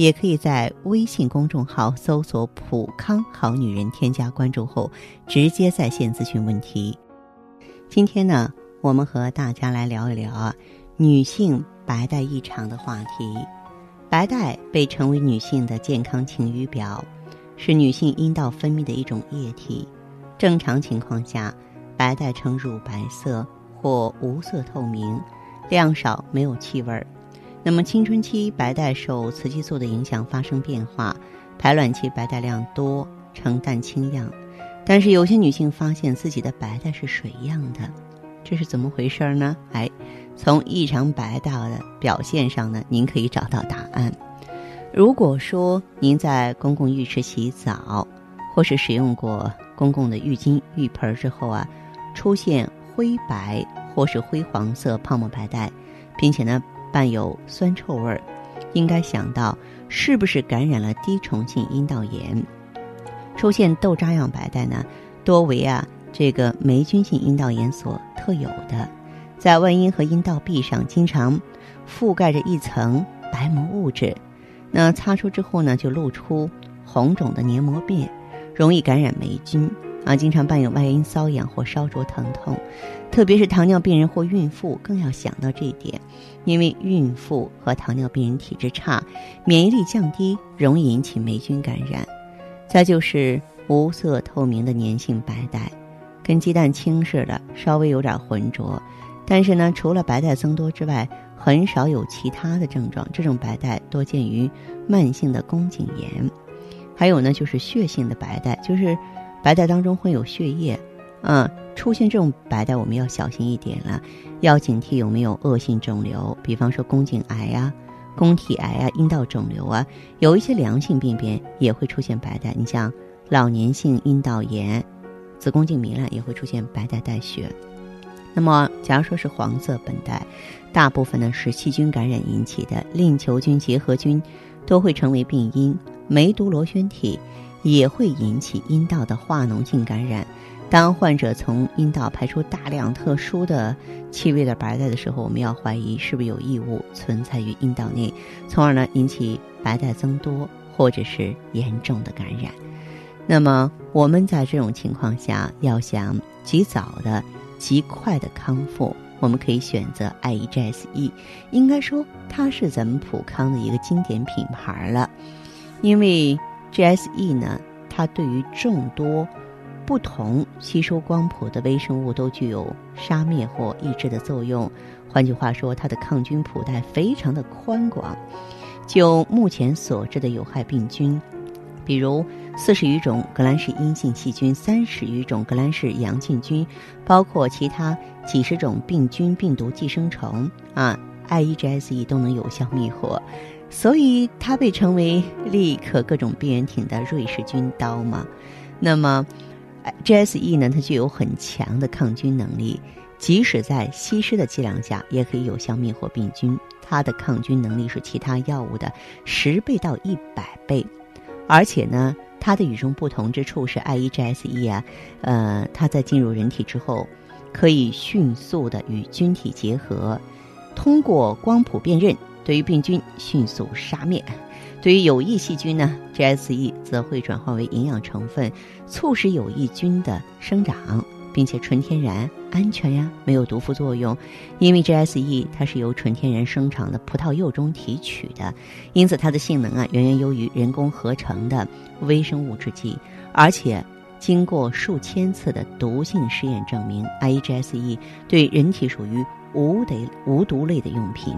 也可以在微信公众号搜索“普康好女人”，添加关注后直接在线咨询问题。今天呢，我们和大家来聊一聊啊，女性白带异常的话题。白带被称为女性的健康晴雨表，是女性阴道分泌的一种液体。正常情况下，白带呈乳白色或无色透明，量少，没有气味儿。那么青春期白带受雌激素的影响发生变化，排卵期白带量多，呈蛋清样。但是有些女性发现自己的白带是水样的，这是怎么回事呢？哎，从异常白带的表现上呢，您可以找到答案。如果说您在公共浴池洗澡，或是使用过公共的浴巾、浴盆之后啊，出现灰白或是灰黄色泡沫白带，并且呢。伴有酸臭味儿，应该想到是不是感染了滴虫性阴道炎？出现豆渣样白带呢，多为啊这个霉菌性阴道炎所特有的，在外阴和阴道壁上经常覆盖着一层白膜物质，那擦出之后呢，就露出红肿的黏膜面，容易感染霉菌。啊，经常伴有外阴瘙痒或烧灼疼痛，特别是糖尿病人或孕妇更要想到这一点，因为孕妇和糖尿病人体质差，免疫力降低，容易引起霉菌感染。再就是无色透明的粘性白带，跟鸡蛋清似的，稍微有点浑浊，但是呢，除了白带增多之外，很少有其他的症状。这种白带多见于慢性的宫颈炎，还有呢，就是血性的白带，就是。白带当中会有血液，嗯，出现这种白带，我们要小心一点了，要警惕有没有恶性肿瘤，比方说宫颈癌啊、宫体癌啊、阴道肿瘤啊，有一些良性病变也会出现白带。你像老年性阴道炎、子宫颈糜烂也会出现白带带血。那么，假如说是黄色本带，大部分呢是细菌感染引起的，链球菌、结核菌都会成为病因，梅毒螺旋体。也会引起阴道的化脓性感染。当患者从阴道排出大量特殊的气味的白带的时候，我们要怀疑是不是有异物存在于阴道内，从而呢引起白带增多或者是严重的感染。那么我们在这种情况下要想及早的、极快的康复，我们可以选择 IEGSE。应该说它是咱们普康的一个经典品牌了，因为。GSE 呢，它对于众多不同吸收光谱的微生物都具有杀灭或抑制的作用。换句话说，它的抗菌谱带非常的宽广。就目前所知的有害病菌，比如四十余种革兰氏阴性细菌、三十余种革兰氏阳性菌，包括其他几十种病菌、病毒、寄生虫啊，IEGSE 都能有效灭活。所以它被称为立刻各种病原体的瑞士军刀嘛。那么，GSE 呢，它具有很强的抗菌能力，即使在稀释的剂量下，也可以有效灭活病菌。它的抗菌能力是其他药物的十倍到一百倍。而且呢，它的与众不同之处是，IEGSE 啊，呃，它在进入人体之后，可以迅速的与菌体结合，通过光谱辨认。对于病菌迅速杀灭，对于有益细菌呢，GSE 则会转化为营养成分，促使有益菌的生长，并且纯天然、安全呀，没有毒副作用。因为 GSE 它是由纯天然生长的葡萄柚中提取的，因此它的性能啊远远优于人工合成的微生物制剂。而且经过数千次的毒性试验证明，IEGSE 对人体属于无得无毒类的用品。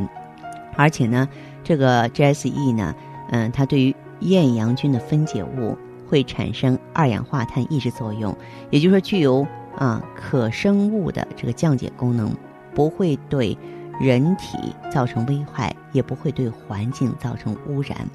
而且呢，这个 GSE 呢，嗯，它对于厌氧菌的分解物会产生二氧化碳抑制作用，也就是说具有啊可生物的这个降解功能，不会对人体造成危害，也不会对环境造成污染，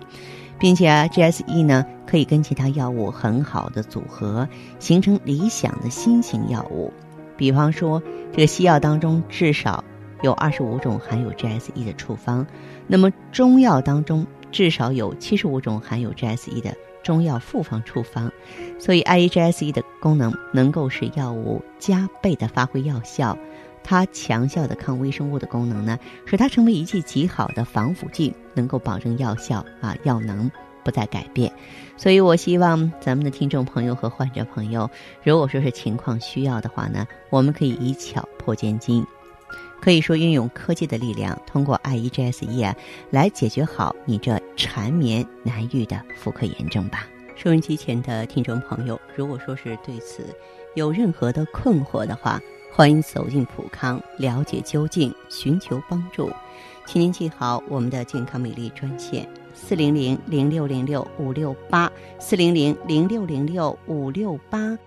并且啊 GSE 呢可以跟其他药物很好的组合，形成理想的新型药物。比方说，这个西药当中至少有二十五种含有 GSE 的处方，那么中药当中至少有七十五种含有 GSE 的中药复方处方。所以，IEGSE 的功能能够使药物加倍的发挥药效。它强效的抗微生物的功能呢，使它成为一剂极好的防腐剂，能够保证药效啊，药能不再改变。所以我希望咱们的听众朋友和患者朋友，如果说是情况需要的话呢，我们可以以巧破坚筋，可以说运用科技的力量，通过 IEGSE 啊，来解决好你这缠绵难愈的妇科炎症吧。收音机前的听众朋友，如果说是对此有任何的困惑的话，欢迎走进普康，了解究竟，寻求帮助。请您记好我们的健康美丽专线：四零零零六零六五六八，四零零零六零六五六八。